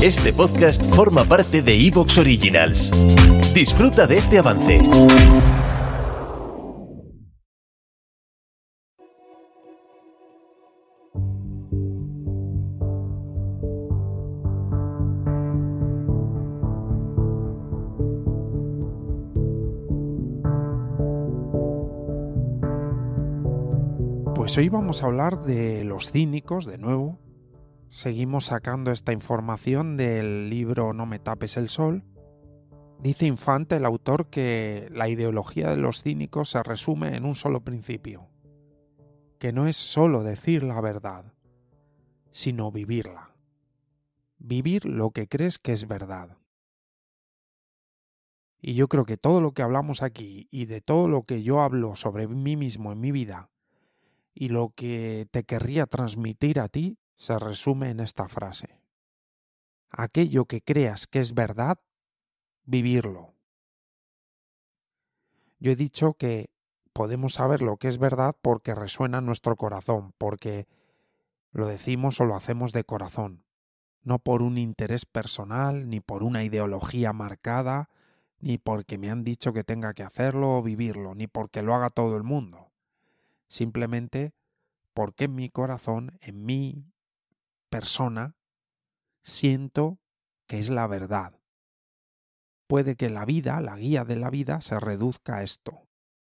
Este podcast forma parte de Evox Originals. Disfruta de este avance. Pues hoy vamos a hablar de los cínicos de nuevo. Seguimos sacando esta información del libro No me tapes el sol. Dice Infante, el autor, que la ideología de los cínicos se resume en un solo principio, que no es solo decir la verdad, sino vivirla. Vivir lo que crees que es verdad. Y yo creo que todo lo que hablamos aquí y de todo lo que yo hablo sobre mí mismo en mi vida y lo que te querría transmitir a ti se resume en esta frase. Aquello que creas que es verdad, vivirlo. Yo he dicho que podemos saber lo que es verdad porque resuena en nuestro corazón, porque lo decimos o lo hacemos de corazón, no por un interés personal, ni por una ideología marcada, ni porque me han dicho que tenga que hacerlo o vivirlo, ni porque lo haga todo el mundo simplemente porque en mi corazón, en mi persona, siento que es la verdad. Puede que la vida, la guía de la vida, se reduzca a esto,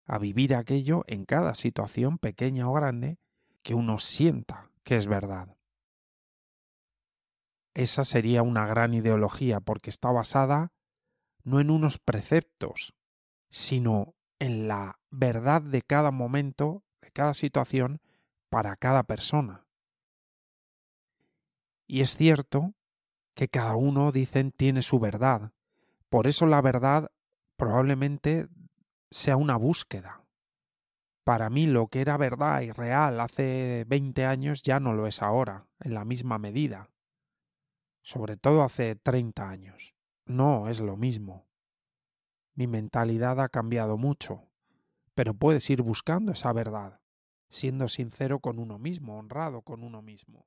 a vivir aquello en cada situación pequeña o grande que uno sienta que es verdad. Esa sería una gran ideología porque está basada no en unos preceptos, sino en la verdad de cada momento de cada situación para cada persona. Y es cierto que cada uno, dicen, tiene su verdad. Por eso la verdad probablemente sea una búsqueda. Para mí lo que era verdad y real hace 20 años ya no lo es ahora, en la misma medida. Sobre todo hace 30 años. No es lo mismo. Mi mentalidad ha cambiado mucho pero puedes ir buscando esa verdad, siendo sincero con uno mismo, honrado con uno mismo.